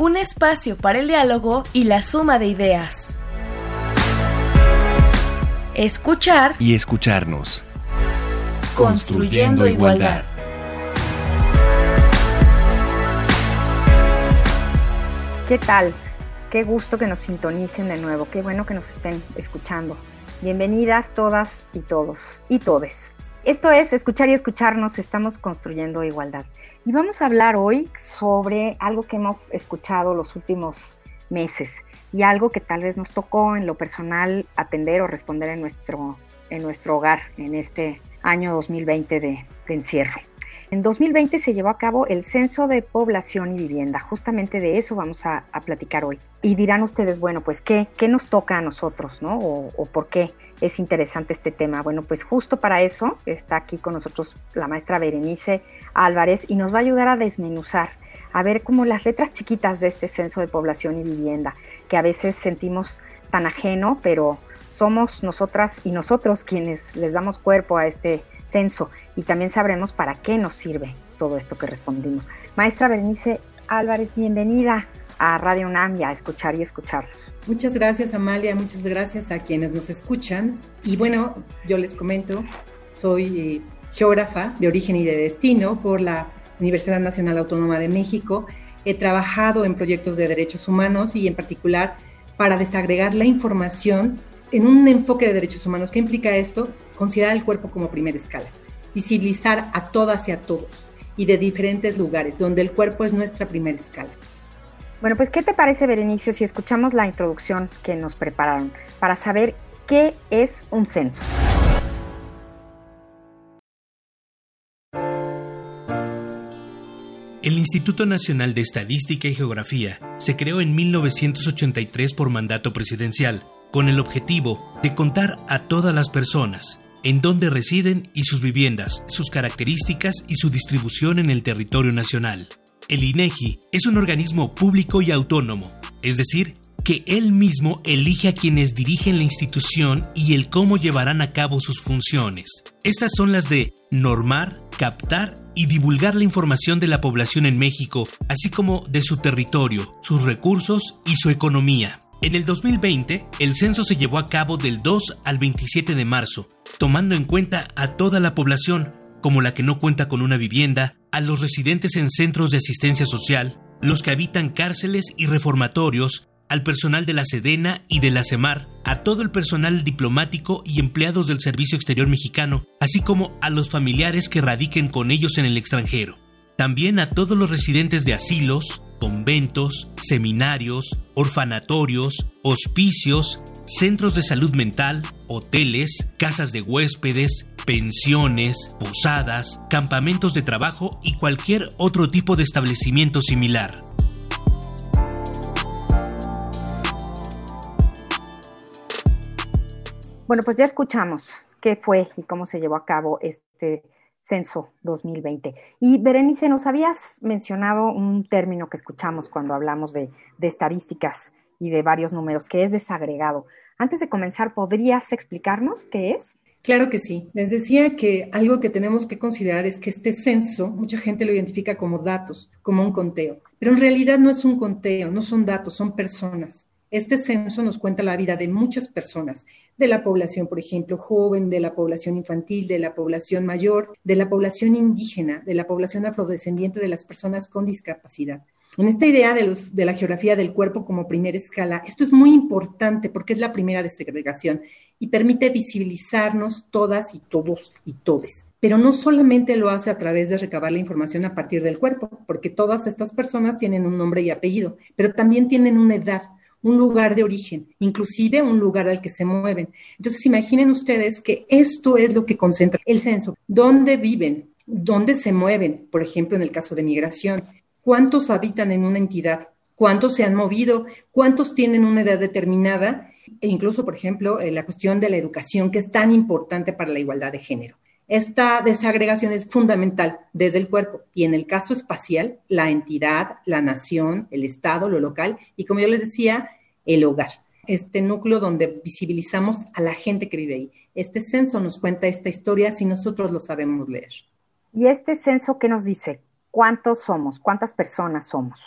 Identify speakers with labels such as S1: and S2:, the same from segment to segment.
S1: un espacio para el diálogo y la suma de ideas. Escuchar
S2: y escucharnos.
S1: Construyendo, igualdad.
S3: ¿Qué tal? Qué gusto que nos sintonicen de nuevo, qué bueno que nos estén escuchando. Bienvenidas todas y todos y todes. Esto es Escuchar y Escucharnos, estamos construyendo igualdad. Y vamos a hablar hoy sobre algo que hemos escuchado los últimos meses y algo que tal vez nos tocó en lo personal atender o responder en nuestro, en nuestro hogar en este año 2020 de, encierro. En 2020 se llevó a cabo el Censo de Población y Vivienda. Justamente de eso vamos a, platicar hoy. Y dirán ustedes, bueno, pues, ¿qué, qué nos toca a nosotros, no? O, o, por qué es interesante este tema. Bueno, pues justo para eso está aquí con nosotros la maestra Berenice Álvarez y nos va a ayudar a desmenuzar, a ver como las letras chiquitas de este censo de población y vivienda, que a veces sentimos tan ajeno, pero somos nosotras y nosotros quienes les damos cuerpo a este censo y también sabremos para qué nos sirve todo esto que respondimos. Maestra Berenice Álvarez, bienvenida a Radio UNAM y a escuchar y escucharlos.
S4: Muchas gracias Amalia, muchas gracias a quienes nos escuchan. Y bueno, yo les comento, soy eh, geógrafa de origen y de destino por la Universidad Nacional Autónoma de México. He trabajado en proyectos de derechos humanos y en particular para desagregar la información en un enfoque de derechos humanos. ¿Qué implica esto? Considerar el cuerpo como primera escala, visibilizar a todas y a todos y de diferentes lugares, donde el cuerpo es nuestra primera escala.
S3: Bueno, pues ¿qué te parece, Berenice, si escuchamos la introducción que nos prepararon para saber qué es un censo?
S5: El Instituto Nacional de Estadística y Geografía se creó en 1983 por mandato presidencial, con el objetivo de contar a todas las personas en dónde residen y sus viviendas, sus características y su distribución en el territorio nacional. El INEGI es un organismo público y autónomo, es decir, que él mismo elige a quienes dirigen la institución y el cómo llevarán a cabo sus funciones. Estas son las de normar, captar y divulgar la información de la población en México, así como de su territorio, sus recursos y su economía. En el 2020, el censo se llevó a cabo del 2 al 27 de marzo, tomando en cuenta a toda la población, como la que no cuenta con una vivienda, a los residentes en centros de asistencia social, los que habitan cárceles y reformatorios, al personal de la Sedena y de la CEMAR, a todo el personal diplomático y empleados del Servicio Exterior Mexicano, así como a los familiares que radiquen con ellos en el extranjero. También a todos los residentes de asilos, conventos, seminarios, orfanatorios, hospicios, centros de salud mental, hoteles, casas de huéspedes, pensiones, posadas, campamentos de trabajo y cualquier otro tipo de establecimiento similar.
S3: Bueno, pues ya escuchamos qué fue y cómo se llevó a cabo este censo 2020. Y Berenice, nos habías mencionado un término que escuchamos cuando hablamos de, de estadísticas y de varios números, que es desagregado. Antes de comenzar, ¿podrías explicarnos qué es?
S4: Claro que sí. Les decía que algo que tenemos que considerar es que este censo, mucha gente lo identifica como datos, como un conteo, pero en realidad no es un conteo, no son datos, son personas. Este censo nos cuenta la vida de muchas personas, de la población, por ejemplo, joven, de la población infantil, de la población mayor, de la población indígena, de la población afrodescendiente, de las personas con discapacidad. En esta idea de, la geografía del cuerpo como primera escala, esto es muy importante porque es la primera desegregación y permite visibilizarnos todas y todos y todes. Pero no solamente lo hace a través de recabar la información a partir del cuerpo, porque todas estas personas tienen un nombre y apellido, pero también tienen una edad, un lugar de origen, inclusive un lugar al que se mueven. Entonces, imaginen ustedes que esto es lo que concentra el censo. ¿Dónde viven? ¿Dónde se mueven? Por ejemplo, en el caso de migración. ¿Cuántos habitan en una entidad? cuántos se han movido, cuántos tienen una edad determinada e incluso, por ejemplo, eh, la cuestión de la educación, que es tan importante para la igualdad de género. Esta desagregación es fundamental desde el cuerpo y en el caso espacial, la entidad, la nación, el Estado, lo local y, como yo les decía, el hogar. Este núcleo donde visibilizamos a la gente que vive ahí. Este censo nos cuenta esta historia si nosotros lo sabemos leer.
S3: ¿Y este censo qué nos dice? ¿Cuántos somos? ¿Cuántas personas somos?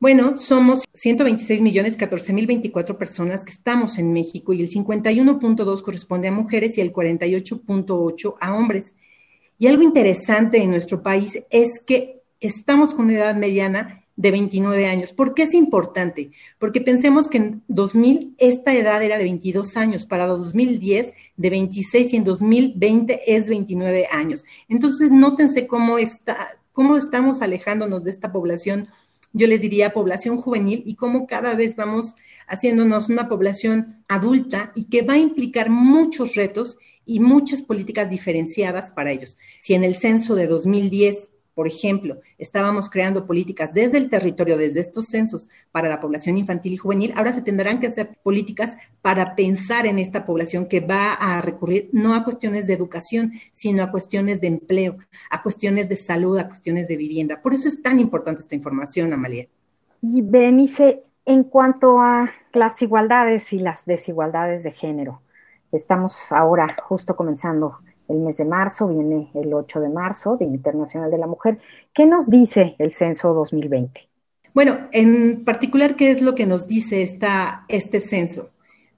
S4: Bueno, somos 126 millones 14 mil 24 personas que estamos en México y el 51.2 corresponde a mujeres y el 48.8 a hombres. Y algo interesante en nuestro país es que estamos con una edad mediana de 29 años. ¿Por qué es importante? Porque pensemos que en 2000 esta edad era de 22 años, para 2010 de 26 y en 2020 es 29 años. Entonces, nótense cómo, está, cómo estamos alejándonos de esta población yo les diría población juvenil y cómo cada vez vamos haciéndonos una población adulta y que va a implicar muchos retos y muchas políticas diferenciadas para ellos. Si en el censo de 2010 por ejemplo, estábamos creando políticas desde el territorio, desde estos censos para la población infantil y juvenil, ahora se tendrán que hacer políticas para pensar en esta población que va a recurrir no a cuestiones de educación, sino a cuestiones de empleo, a cuestiones de salud, a cuestiones de vivienda. Por eso es tan importante esta información, Amalia.
S3: Y Berenice, en cuanto a las igualdades y las desigualdades de género, estamos ahora justo comenzando el mes de marzo, viene el 8 de marzo, Día Internacional de la Mujer. ¿Qué nos dice el censo 2020?
S4: Bueno, en particular, ¿qué es lo que nos dice esta, este censo?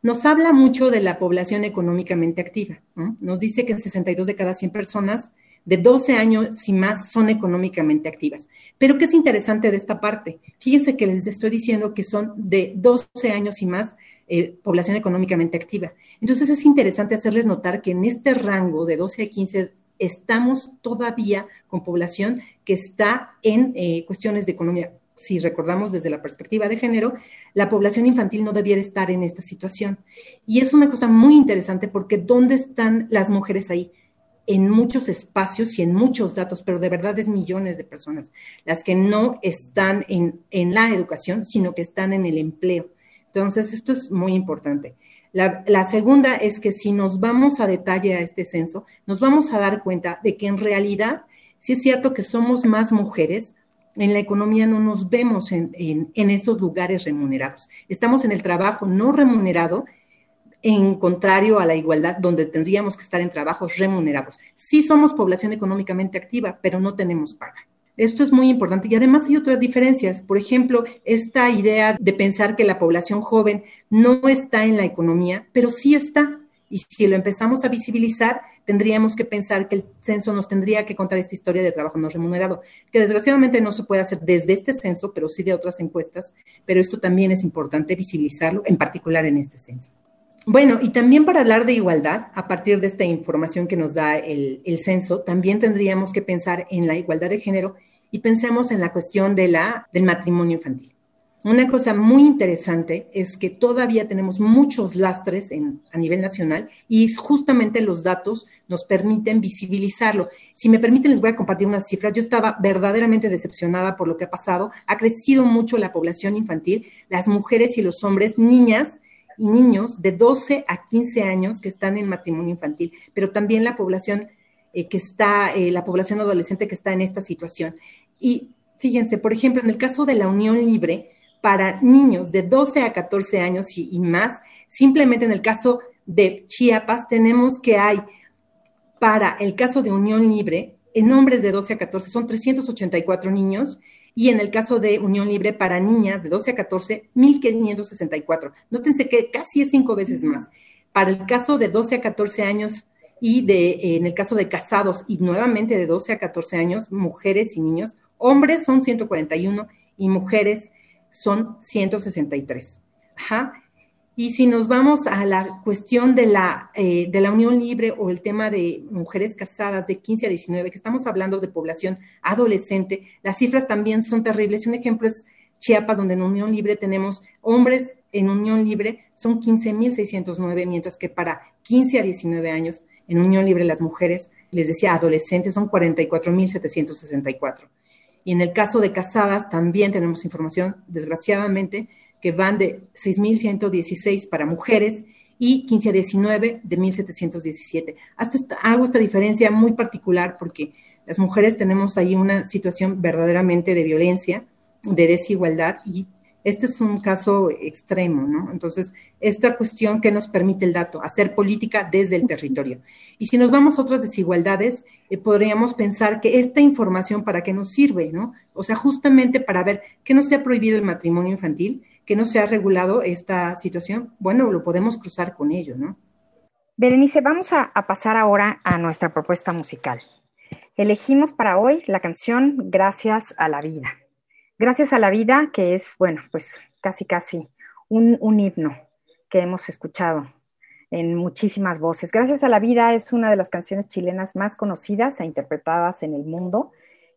S4: Nos habla mucho de la población económicamente activa. Nos dice que 62 de cada 100 personas de 12 años y más son económicamente activas. Pero ¿qué es interesante de esta parte? Fíjense que les estoy diciendo que son de 12 años y más eh, población económicamente activa. Entonces es interesante hacerles notar que en este rango de 12 a 15 estamos todavía con población que está en eh, cuestiones de economía. Si recordamos desde la perspectiva de género, la población infantil no debiera estar en esta situación. Y es una cosa muy interesante porque ¿dónde están las mujeres ahí? en muchos espacios y en muchos datos, pero de verdad es millones de personas, las que no están en, en la educación, sino que están en el empleo. Entonces, esto es muy importante. La, segunda es que si nos vamos a detalle a este censo, nos vamos a dar cuenta de que en realidad sí es cierto que somos más mujeres, en la economía no nos vemos en, en, esos lugares remunerados. Estamos en el trabajo no remunerado, en contrario a la igualdad, donde tendríamos que estar en trabajos remunerados. Sí somos población económicamente activa, pero no tenemos paga. Esto es muy importante y además hay otras diferencias. Por ejemplo, esta idea de pensar que la población joven no está en la economía, pero sí está. Y si lo empezamos a visibilizar, tendríamos que pensar que el censo nos tendría que contar esta historia de trabajo no remunerado, que desgraciadamente no se puede hacer desde este censo, pero sí de otras encuestas. Pero esto también es importante visibilizarlo, en particular en este censo. Bueno, y también para hablar de igualdad, a partir de esta información que nos da el, censo, también tendríamos que pensar en la igualdad de género y pensemos en la cuestión de la, del matrimonio infantil. Una cosa muy interesante es que todavía tenemos muchos lastres en, a nivel nacional y justamente los datos nos permiten visibilizarlo. Si me permiten, les voy a compartir unas cifras. Yo estaba verdaderamente decepcionada por lo que ha pasado. Ha crecido mucho la población infantil, las mujeres y los hombres, niñas y niños de 12 a 15 años que están en matrimonio infantil, pero también la población eh, que está, eh, la población adolescente que está en esta situación. Y fíjense, por ejemplo, en el caso de la unión libre, para niños de 12 a 14 años y, más, simplemente en el caso de Chiapas tenemos que hay, para el caso de unión libre, en hombres de 12 a 14 son 384 niños y en el caso de unión libre para niñas de 12 a 14, 1.564. Nótense que casi es cinco veces más. Para el caso de 12 a 14 años y de, en el caso de casados y nuevamente de 12 a 14 años, mujeres y niños, hombres son 141 y mujeres son 163. Ajá. Y si nos vamos a la cuestión de la, eh, de la unión libre o el tema de mujeres casadas de 15 a 19, que estamos hablando de población adolescente, las cifras también son terribles. Un ejemplo es Chiapas, donde en unión libre tenemos hombres en unión libre, son 15.609, mientras que para 15 a 19 años en unión libre las mujeres, les decía adolescentes, son 44.764. Y en el caso de casadas también tenemos información, desgraciadamente, que van de 6.116 para mujeres y 15 a 19 de 1.717. Hasta hago esta diferencia muy particular porque las mujeres tenemos ahí una situación verdaderamente de violencia, de desigualdad y este es un caso extremo, ¿no? Entonces, esta cuestión que nos permite el dato, hacer política desde el territorio. Y si nos vamos a otras desigualdades, eh, podríamos pensar que esta información para qué nos sirve, ¿no? O sea, justamente para ver que no se ha prohibido el matrimonio infantil, que no se ha regulado esta situación, bueno, lo podemos cruzar con ello, ¿no?
S3: Berenice, vamos a pasar ahora a nuestra propuesta musical. Elegimos para hoy la canción Gracias a la vida. Gracias a la vida, que es, bueno, pues casi, casi un, himno que hemos escuchado en muchísimas voces. Gracias a la vida es una de las canciones chilenas más conocidas e interpretadas en el mundo.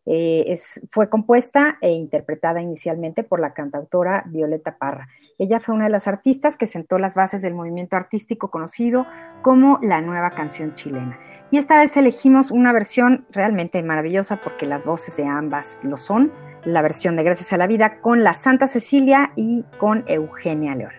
S3: Eh, fue compuesta e interpretada inicialmente por la cantautora Violeta Parra. Ella fue una de las artistas que sentó las bases del movimiento artístico conocido como la nueva canción chilena. Y esta vez elegimos una versión realmente maravillosa porque las voces de ambas lo son la versión de Gracias a la Vida con la Santa Cecilia y con Eugenia León.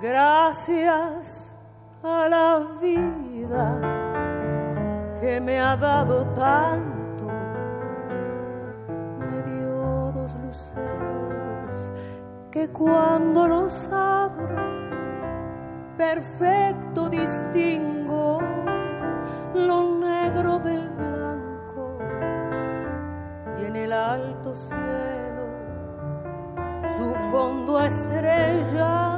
S6: Gracias a la vida que me ha dado tanto, me dio dos luceros que cuando los abro perfecto distingo lo negro del blanco y en el alto cielo su fondo estrellado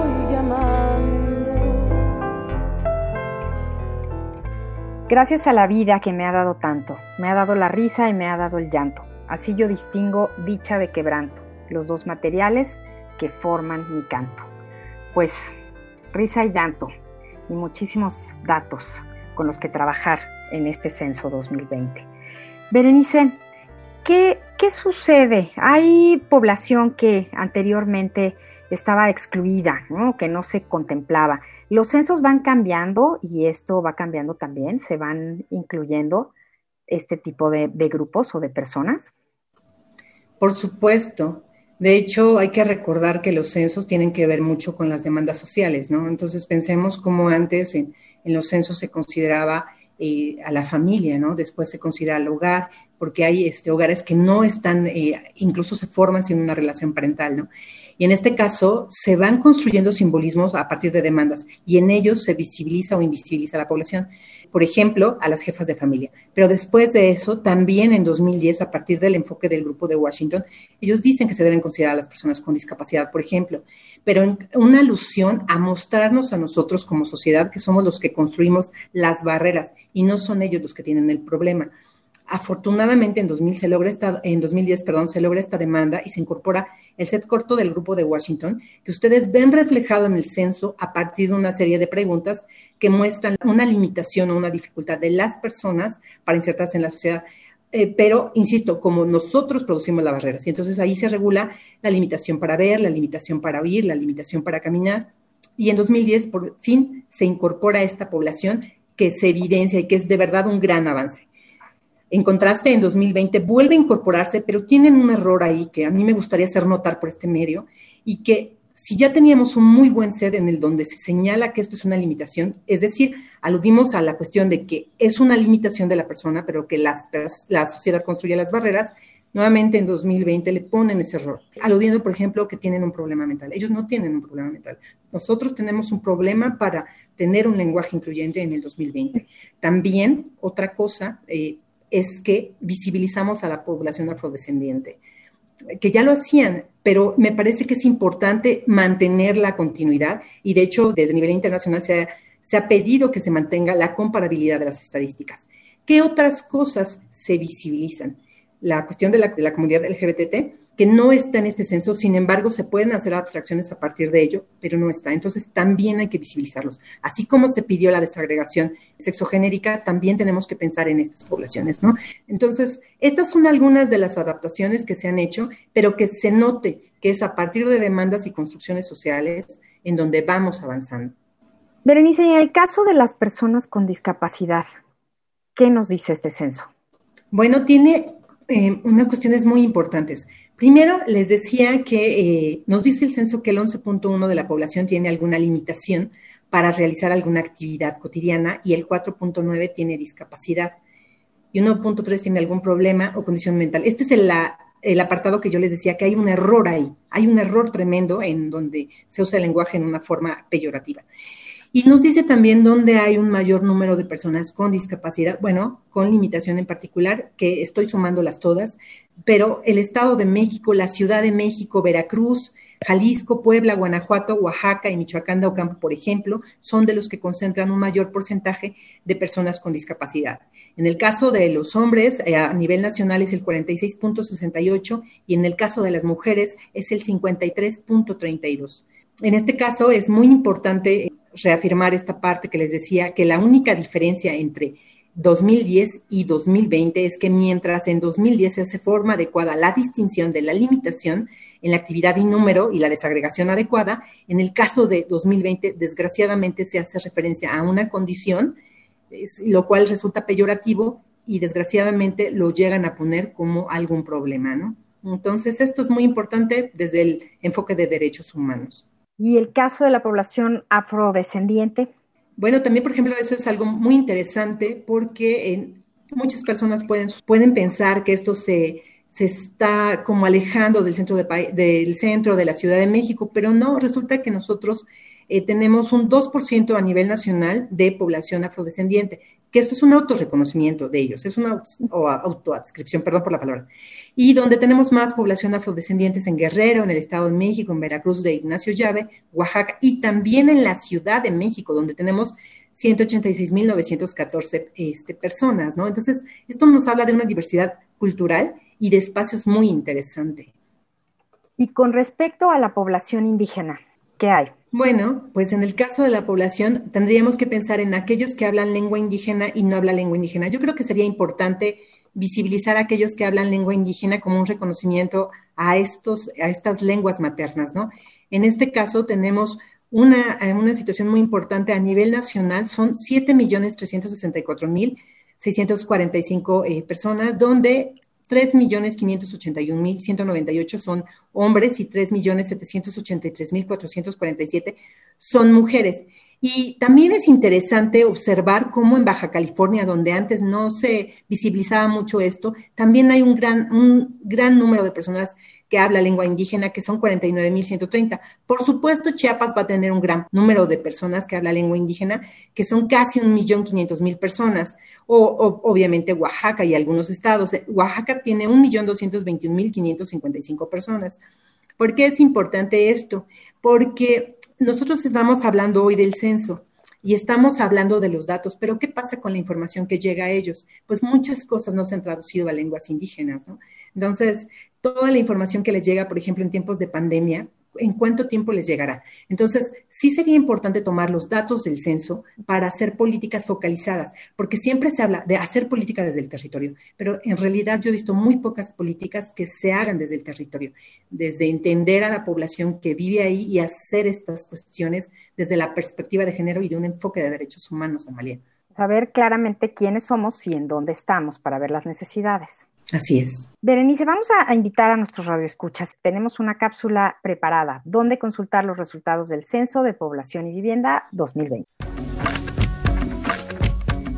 S3: Gracias a la vida que me ha dado tanto, me ha dado la risa y me ha dado el llanto. Así yo distingo dicha de quebranto, los dos materiales que forman mi canto. Pues risa y llanto y muchísimos datos con los que trabajar en este censo 2020. Berenice, ¿Qué, sucede? Hay población que anteriormente estaba excluida, que no se contemplaba. Los censos van cambiando y esto va cambiando también, se van incluyendo este tipo de, grupos o de personas.
S4: Por supuesto. De hecho, hay que recordar que los censos tienen que ver mucho con las demandas sociales, ¿no? Entonces pensemos como antes en, los censos se consideraba eh, a la familia, ¿no? Después se considera el hogar, porque hay este, hogares que no están, eh, incluso se forman sin una relación parental, ¿no? Y en este caso se van construyendo simbolismos a partir de demandas y en ellos se visibiliza o invisibiliza la población. Por ejemplo, a las jefas de familia. Pero después de eso, también en 2010, a partir del enfoque del grupo de Washington, ellos dicen que se deben considerar a las personas con discapacidad, por ejemplo, pero en una alusión a mostrarnos a nosotros como sociedad que somos los que construimos las barreras y no son ellos los que tienen el problema. Afortunadamente en, 2000 se logra esta, en 2010 perdón, se logra esta demanda y se incorpora el set corto del grupo de Washington, que ustedes ven reflejado en el censo a partir de una serie de preguntas que muestran una limitación o una dificultad de las personas para insertarse en la sociedad. Eh, pero, insisto, como nosotros producimos las barreras, y entonces ahí se regula la limitación para ver, la limitación para oír, la limitación para caminar, y en 2010 por fin se incorpora esta población que se evidencia y que es de verdad un gran avance. En contraste, en 2020 vuelve a incorporarse, pero tienen un error ahí que a mí me gustaría hacer notar por este medio y que si ya teníamos un muy buen sed en el donde se señala que esto es una limitación, es decir, aludimos a la cuestión de que es una limitación de la persona, pero que las, la sociedad construye las barreras, Nuevamente en 2020 le ponen ese error, aludiendo, por ejemplo, que tienen un problema mental. Ellos no tienen un problema mental. Nosotros tenemos un problema para tener un lenguaje incluyente en el 2020. También otra cosa eh, es que visibilizamos a la población afrodescendiente, que ya lo hacían, pero me parece que es importante mantener la continuidad y de hecho desde nivel internacional se ha, pedido que se mantenga la comparabilidad de las estadísticas. ¿Qué otras cosas se visibilizan? La cuestión de la, de la comunidad LGBT, que no está en este censo, sin embargo, se pueden hacer abstracciones a partir de ello, pero no está. Entonces, también hay que visibilizarlos. Así como se pidió la desagregación sexogenérica, también tenemos que pensar en estas poblaciones, ¿no? Entonces, estas son algunas de las adaptaciones que se han hecho, pero que se note que es a partir de demandas y construcciones sociales en donde vamos avanzando.
S3: Berenice, en el caso de las personas con discapacidad, ¿qué nos dice este censo?
S4: Bueno, tiene eh, unas cuestiones muy importantes. Primero, les decía que eh, nos dice el censo que el 11.1 de la población tiene alguna limitación para realizar alguna actividad cotidiana y el 4.9 tiene discapacidad y 1.3 tiene algún problema o condición mental. Este es el, el apartado que yo les decía que hay un error ahí, hay un error tremendo en donde se usa el lenguaje en una forma peyorativa. Y nos dice también dónde hay un mayor número de personas con discapacidad, bueno, con limitación en particular, que estoy sumándolas todas, pero el Estado de México, la Ciudad de México, Veracruz, Jalisco, Puebla, Guanajuato, Oaxaca y Michoacán de Ocampo, por ejemplo, son de los que concentran un mayor porcentaje de personas con discapacidad. En el caso de los hombres, eh, a nivel nacional es el 46.68 y en el caso de las mujeres es el 53.32. En este caso es muy importante reafirmar esta parte que les decía, que la única diferencia entre 2010 y 2020 es que mientras en 2010 se hace forma adecuada la distinción de la limitación en la actividad y número y la desagregación adecuada, en el caso de 2020 desgraciadamente se hace referencia a una condición, lo cual resulta peyorativo y desgraciadamente lo llegan a poner como algún problema, ¿no? Entonces, esto es muy importante desde el enfoque de derechos humanos.
S3: ¿Y el caso de la población afrodescendiente?
S4: Bueno, también, por ejemplo, eso es algo muy interesante porque muchas personas pueden, pueden pensar que esto se, se está como alejando del centro, de, del centro de la Ciudad de México, pero no, resulta que nosotros eh, tenemos un 2% a nivel nacional de población afrodescendiente, que esto es un autorreconocimiento de ellos, es una o autoadscripción, perdón por la palabra, y donde tenemos más población afrodescendientes en Guerrero, en el Estado de México, en Veracruz de Ignacio Llave, Oaxaca, y también en la Ciudad de México, donde tenemos 186.914 este, personas, ¿no? Entonces, esto nos habla de una diversidad cultural y de espacios muy interesante.
S3: Y con respecto a la población indígena, ¿qué hay?
S4: Bueno, pues en el caso de la población tendríamos que pensar en aquellos que hablan lengua indígena y no hablan lengua indígena. Yo creo que sería importante visibilizar a aquellos que hablan lengua indígena como un reconocimiento a, estos, a estas lenguas maternas, ¿no? En este caso tenemos una, una situación muy importante a nivel nacional, son 7.364.645 eh, personas, donde 3.581.198 son hombres y 3.783.447 son mujeres. Y también es interesante observar cómo en Baja California, donde antes no se visibilizaba mucho esto, también hay un gran, un gran número de personas que habla lengua indígena, que son 49.130. Por supuesto, Chiapas va a tener un gran número de personas que habla lengua indígena, que son casi un millón quinientos mil personas. O, obviamente Oaxaca y algunos estados. Oaxaca tiene un millón doscientos veintiún mil quinientos cincuenta y cinco personas. ¿Por qué es importante esto? Porque nosotros estamos hablando hoy del censo y estamos hablando de los datos, pero ¿qué pasa con la información que llega a ellos? Pues muchas cosas no se han traducido a lenguas indígenas, ¿no? Entonces, toda la información que les llega, por ejemplo, en tiempos de pandemia, en cuánto tiempo les llegará. Entonces, sí sería importante tomar los datos del censo para hacer políticas focalizadas, porque siempre se habla de hacer política desde el territorio, pero en realidad yo he visto muy pocas políticas que se hagan desde el territorio, desde entender a la población que vive ahí y hacer estas cuestiones desde la perspectiva de género y de un enfoque de derechos humanos, Amalia.
S3: Saber claramente quiénes somos y en dónde estamos para ver las necesidades.
S4: Así es.
S3: Berenice, vamos a, invitar a nuestros radioescuchas. Tenemos una cápsula preparada donde consultar los resultados del Censo de Población y Vivienda 2020.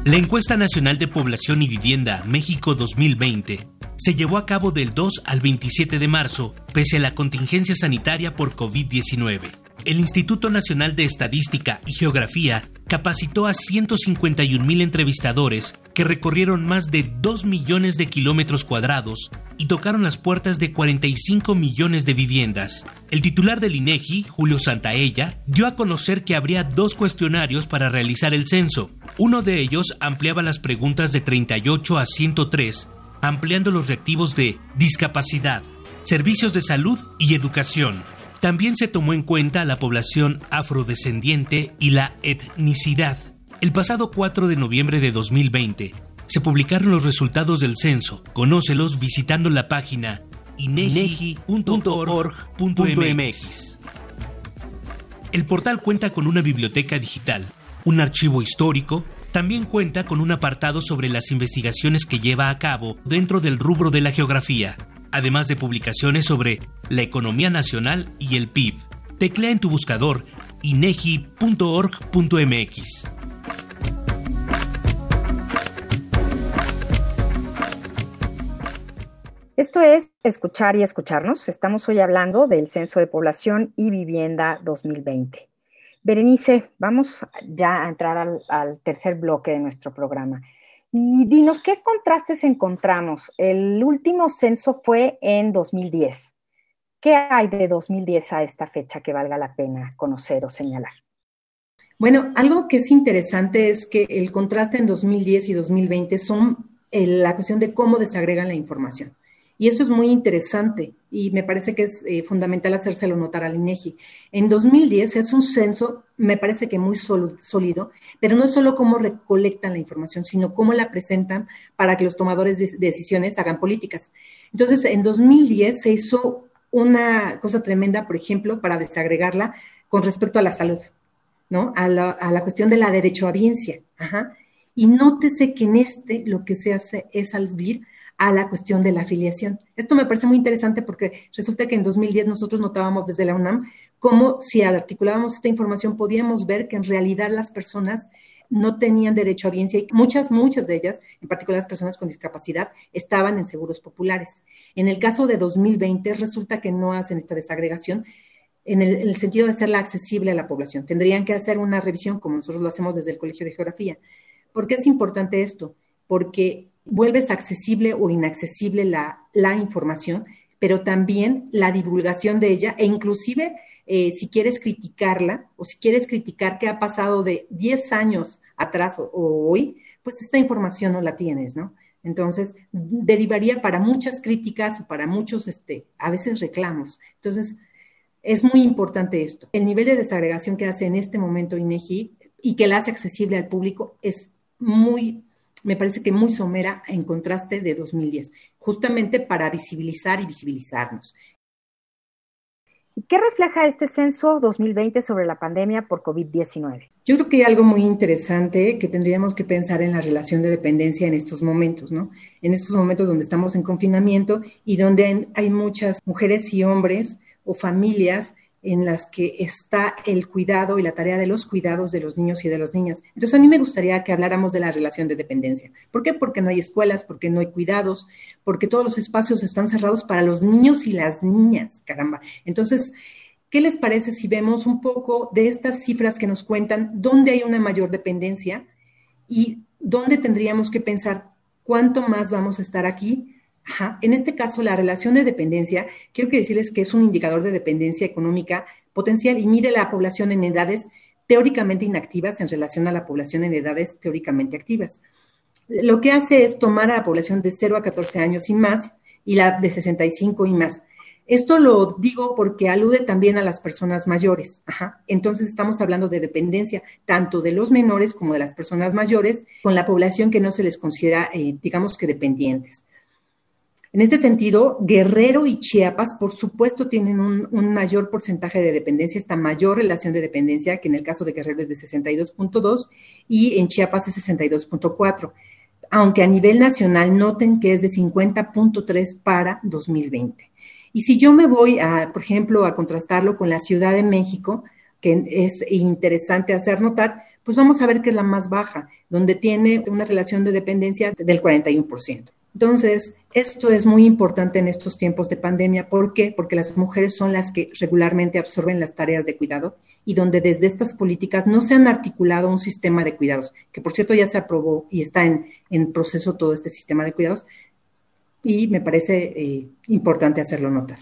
S5: La encuesta nacional de población y vivienda México 2020 se llevó a cabo del 2 al 27 de marzo, pese a la contingencia sanitaria por COVID-19. El Instituto Nacional de Estadística y Geografía capacitó a 151 mil entrevistadores que recorrieron más de 2 millones de kilómetros cuadrados y tocaron las puertas de 45 millones de viviendas. El titular del INEGI, Julio Santaella, dio a conocer que habría dos cuestionarios para realizar el censo. Uno de ellos ampliaba las preguntas de 38 a 103, ampliando los reactivos de discapacidad, servicios de salud y educación. También se tomó en cuenta la población afrodescendiente y la etnicidad. El pasado 4 de noviembre de 2020 se publicaron los resultados del censo. Conócelos visitando la página inegi.org.mx. El portal cuenta con una biblioteca digital, un archivo histórico, también cuenta con un apartado sobre las investigaciones que lleva a cabo dentro del rubro de la geografía, además de publicaciones sobre la economía nacional y el PIB. Teclea en tu buscador inegi.org.mx.
S3: Esto es Escuchar y Escucharnos. Estamos hoy hablando del Censo de Población y Vivienda 2020. Berenice, vamos ya a entrar al, al tercer bloque de nuestro programa. Y dinos, ¿qué contrastes encontramos? El último censo fue en 2010. ¿Qué hay de 2010 a esta fecha que valga la pena conocer o señalar?
S4: Bueno, algo que es interesante es que el contraste en 2010 y 2020 son eh, la cuestión de cómo desagregan la información. Y eso es muy interesante y me parece que es eh, fundamental hacérselo notar al INEGI. En 2010 es un censo, me parece que muy sólido, pero no es solo cómo recolectan la información, sino cómo la presentan para que los tomadores de decisiones hagan políticas. Entonces, en 2010 se hizo una cosa tremenda, por ejemplo, para desagregarla con respecto a la salud, ¿no? A la, a la cuestión de la derechohabiencia. Ajá. Y nótese que en este lo que se hace es aludir a la cuestión de la afiliación. Esto me parece muy interesante porque resulta que en 2010 nosotros notábamos desde la UNAM cómo si articulábamos esta información podíamos ver que en realidad las personas no tenían derecho a audiencia y muchas, muchas de ellas, en particular las personas con discapacidad, estaban en seguros populares. En el caso de 2020 resulta que no hacen esta desagregación en el, en el sentido de hacerla accesible a la población. Tendrían que hacer una revisión como nosotros lo hacemos desde el Colegio de Geografía. ¿Por qué es importante esto? Porque vuelves accesible o inaccesible la, la información, pero también la divulgación de ella e inclusive eh, si quieres criticarla o si quieres criticar qué ha pasado de 10 años atrás o, hoy, pues esta información no la tienes, ¿no? Entonces, derivaría para muchas críticas o para muchos, este, a veces reclamos. Entonces, es muy importante esto. El nivel de desagregación que hace en este momento INEGI y que la hace accesible al público es muy me parece que muy somera en contraste de 2010, justamente para visibilizar y visibilizarnos.
S3: ¿Qué refleja este censo 2020 sobre la pandemia por COVID-19?
S4: Yo creo que hay algo muy interesante que tendríamos que pensar en la relación de dependencia en estos momentos, ¿no? En estos momentos donde estamos en confinamiento y donde hay muchas mujeres y hombres o familias en las que está el cuidado y la tarea de los cuidados de los niños y de las niñas. Entonces, a mí me gustaría que habláramos de la relación de dependencia. ¿Por qué? Porque no hay escuelas, porque no hay cuidados, porque todos los espacios están cerrados para los niños y las niñas, caramba. Entonces, ¿qué les parece si vemos un poco de estas cifras que nos cuentan dónde hay una mayor dependencia y dónde tendríamos que pensar cuánto más vamos a estar aquí Ajá. En este caso, la relación de dependencia, quiero que decirles que es un indicador de dependencia económica potencial y mide la población en edades teóricamente inactivas en relación a la población en edades teóricamente activas. Lo que hace es tomar a la población de 0 a 14 años y más y la de 65 y más. Esto lo digo porque alude también a las personas mayores. Ajá. Entonces estamos hablando de dependencia tanto de los menores como de las personas mayores con la población que no se les considera, eh, digamos que dependientes. En este sentido, Guerrero y Chiapas, por supuesto, tienen un, mayor porcentaje de dependencia, esta mayor relación de dependencia, que en el caso de Guerrero es de 62.2 y en Chiapas es 62.4, aunque a nivel nacional noten que es de 50.3 para 2020. Y si yo me voy, a, por ejemplo, a contrastarlo con la Ciudad de México, que es interesante hacer notar, pues vamos a ver que es la más baja, donde tiene una relación de dependencia del 41%. Entonces, esto es muy importante en estos tiempos de pandemia. ¿Por qué? Porque las mujeres son las que regularmente absorben las tareas de cuidado y donde desde estas políticas no se han articulado un sistema de cuidados, que por cierto ya se aprobó y está en, proceso todo este sistema de cuidados, y me parece eh, importante hacerlo notar.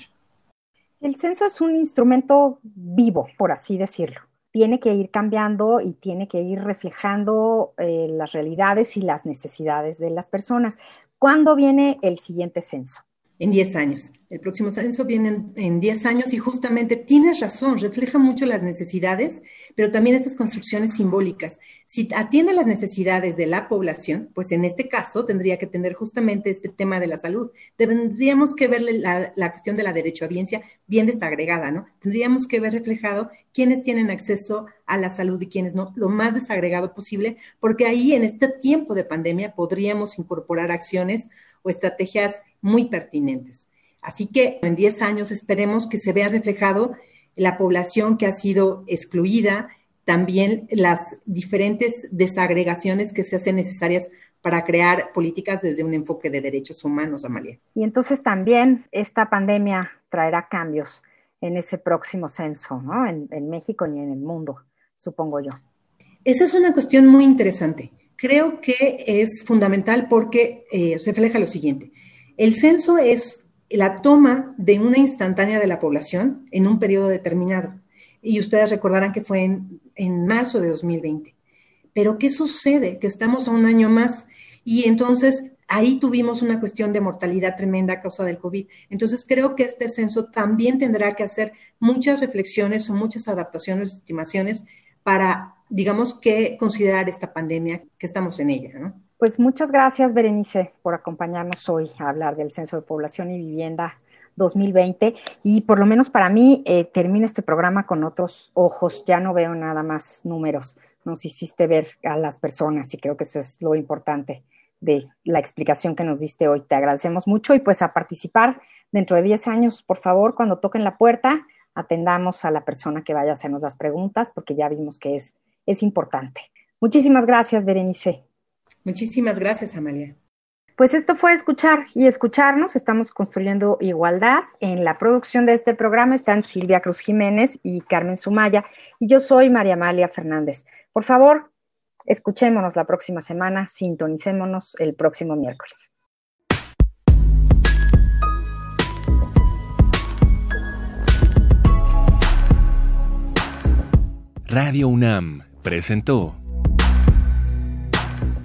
S3: El censo es un instrumento vivo, por así decirlo. Tiene que ir cambiando y tiene que ir reflejando eh, las realidades y las necesidades de las personas. ¿Cuándo viene el siguiente censo?
S4: en 10 años. El próximo censo viene en 10 años y justamente tienes razón, refleja mucho las necesidades, pero también estas construcciones simbólicas. Si atiende las necesidades de la población, pues en este caso tendría que tener justamente este tema de la salud. Tendríamos que ver la, cuestión de la derecho a audiencia bien desagregada, ¿no? Tendríamos que ver reflejado quiénes tienen acceso a la salud y quiénes no, lo más desagregado posible, porque ahí en este tiempo de pandemia podríamos incorporar acciones o estrategias muy pertinentes. Así que en 10 años esperemos que se vea reflejado la población que ha sido excluida, también las diferentes desagregaciones que se hacen necesarias para crear políticas desde un enfoque de derechos humanos, Amalia.
S3: Y entonces también esta pandemia traerá cambios en ese próximo censo, ¿no? En, México y en el mundo, supongo yo.
S4: Esa es una cuestión muy interesante. Creo que es fundamental porque eh, refleja lo siguiente. El censo es la toma de una instantánea de la población en un periodo determinado. Y ustedes recordarán que fue en, en marzo de 2020. Pero ¿qué sucede? Que estamos a un año más y entonces ahí tuvimos una cuestión de mortalidad tremenda a causa del COVID. Entonces creo que este censo también tendrá que hacer muchas reflexiones o muchas adaptaciones, estimaciones para, digamos, que considerar esta pandemia que estamos en ella, ¿no?
S3: Pues muchas gracias, Berenice, por acompañarnos hoy a hablar del Censo de Población y Vivienda 2020. Y por lo menos para mí, eh, termino este programa con otros ojos. Ya no veo nada más números. Nos hiciste ver a las personas y creo que eso es lo importante de la explicación que nos diste hoy. Te agradecemos mucho y pues a participar dentro de 10 años, por favor, cuando toquen la puerta, atendamos a la persona que vaya a hacernos las preguntas porque ya vimos que es, es importante. Muchísimas gracias, Berenice.
S4: Muchísimas gracias, Amalia.
S3: Pues esto fue escuchar y escucharnos. Estamos construyendo igualdad. En la producción de este programa están Silvia Cruz Jiménez y Carmen Sumaya. Y yo soy María Amalia Fernández. Por favor, escuchémonos la próxima semana, sintonicémonos el próximo miércoles.
S2: Radio UNAM presentó